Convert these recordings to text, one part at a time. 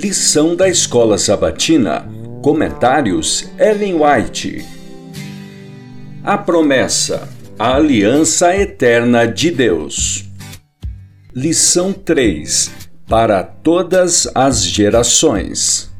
Lição da Escola Sabatina. Comentários Ellen White. A promessa. A aliança eterna de Deus. Lição 3. Para todas as gerações.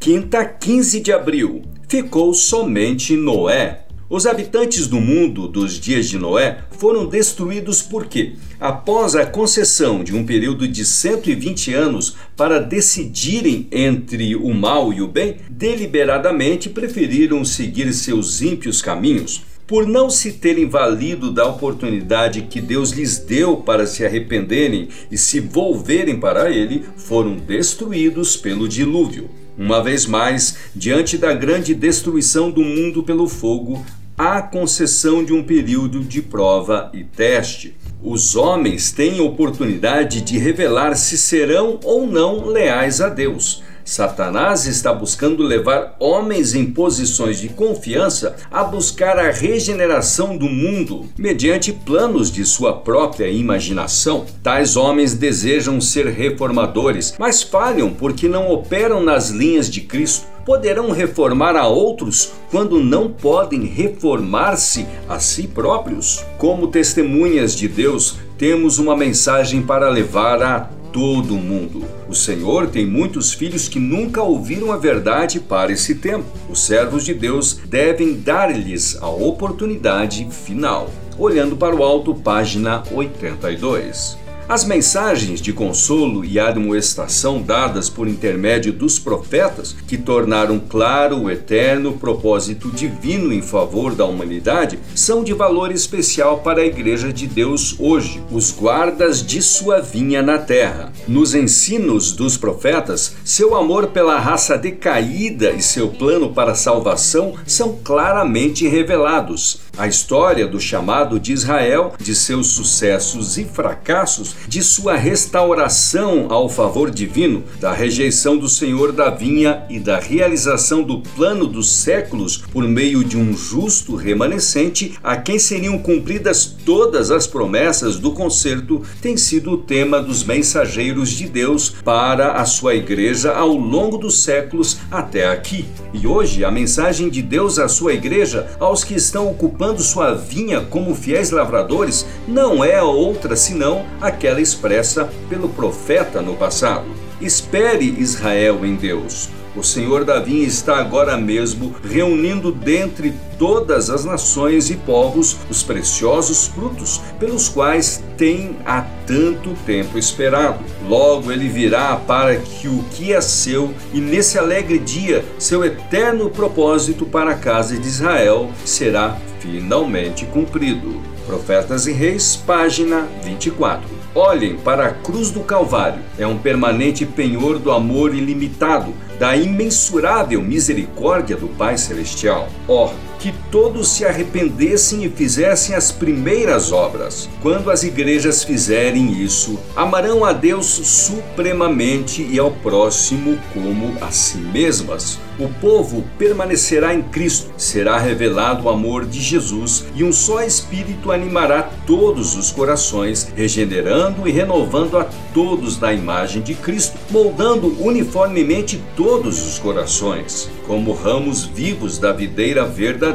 Quinta, 15 de abril. Ficou somente Noé os habitantes do mundo dos dias de Noé foram destruídos porque, após a concessão de um período de 120 anos para decidirem entre o mal e o bem, deliberadamente preferiram seguir seus ímpios caminhos. Por não se terem valido da oportunidade que Deus lhes deu para se arrependerem e se volverem para Ele, foram destruídos pelo dilúvio. Uma vez mais, diante da grande destruição do mundo pelo fogo, há concessão de um período de prova e teste. Os homens têm oportunidade de revelar se serão ou não leais a Deus. Satanás está buscando levar homens em posições de confiança a buscar a regeneração do mundo mediante planos de sua própria imaginação. Tais homens desejam ser reformadores, mas falham porque não operam nas linhas de Cristo. Poderão reformar a outros quando não podem reformar-se a si próprios? Como testemunhas de Deus, temos uma mensagem para levar a todo mundo. O Senhor tem muitos filhos que nunca ouviram a verdade para esse tempo. Os servos de Deus devem dar-lhes a oportunidade final. Olhando para o alto, página 82. As mensagens de consolo e admoestação dadas por intermédio dos profetas, que tornaram claro o eterno propósito divino em favor da humanidade, são de valor especial para a Igreja de Deus hoje, os guardas de sua vinha na terra. Nos ensinos dos profetas, seu amor pela raça decaída e seu plano para a salvação são claramente revelados. A história do chamado de Israel, de seus sucessos e fracassos, de sua restauração ao favor divino, da rejeição do Senhor da vinha e da realização do plano dos séculos por meio de um justo remanescente a quem seriam cumpridas todas as promessas do concerto, tem sido o tema dos mensageiros de Deus para a sua igreja ao longo dos séculos até aqui. E hoje a mensagem de Deus à sua igreja, aos que estão ocupando sua vinha como fiéis lavradores não é outra senão aquela expressa pelo profeta no passado. Espere Israel em Deus. O Senhor da vinha está agora mesmo reunindo dentre todas as nações e povos os preciosos frutos pelos quais tem há tanto tempo esperado. Logo ele virá para que o que é seu e nesse alegre dia seu eterno propósito para a casa de Israel será finalmente cumprido. Profetas e Reis, página 24. Olhem para a cruz do Calvário. É um permanente penhor do amor ilimitado, da imensurável misericórdia do Pai Celestial. Ó, oh, que todos se arrependessem e fizessem as primeiras obras. Quando as igrejas fizerem isso, amarão a Deus supremamente e ao próximo como a si mesmas. O povo permanecerá em Cristo, será revelado o amor de Jesus e um só Espírito animará todos os corações, regenerando e renovando a todos na imagem de Cristo, moldando uniformemente todos os corações. Como ramos vivos da videira verdadeira,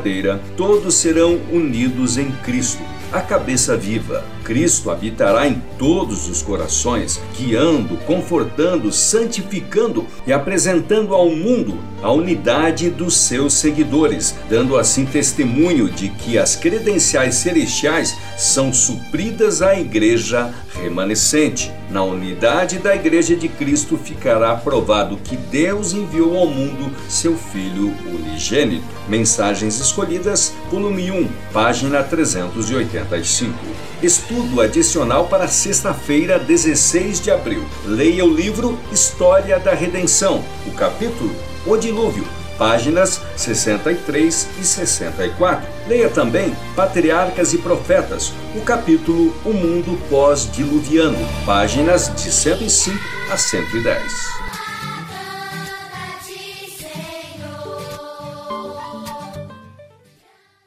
todos serão unidos em Cristo a cabeça viva. Cristo habitará em todos os corações, guiando, confortando, santificando e apresentando ao mundo a unidade dos seus seguidores, dando assim testemunho de que as credenciais celestiais são supridas à igreja remanescente. Na unidade da igreja de Cristo ficará provado que Deus enviou ao mundo seu Filho unigênito. Mensagens escolhidas, volume 1, página 385. Estudo adicional para sexta-feira, 16 de abril. Leia o livro História da Redenção, o capítulo O Dilúvio, páginas 63 e 64. Leia também Patriarcas e Profetas, o capítulo O Mundo Pós-Diluviano, páginas de 105 a 110.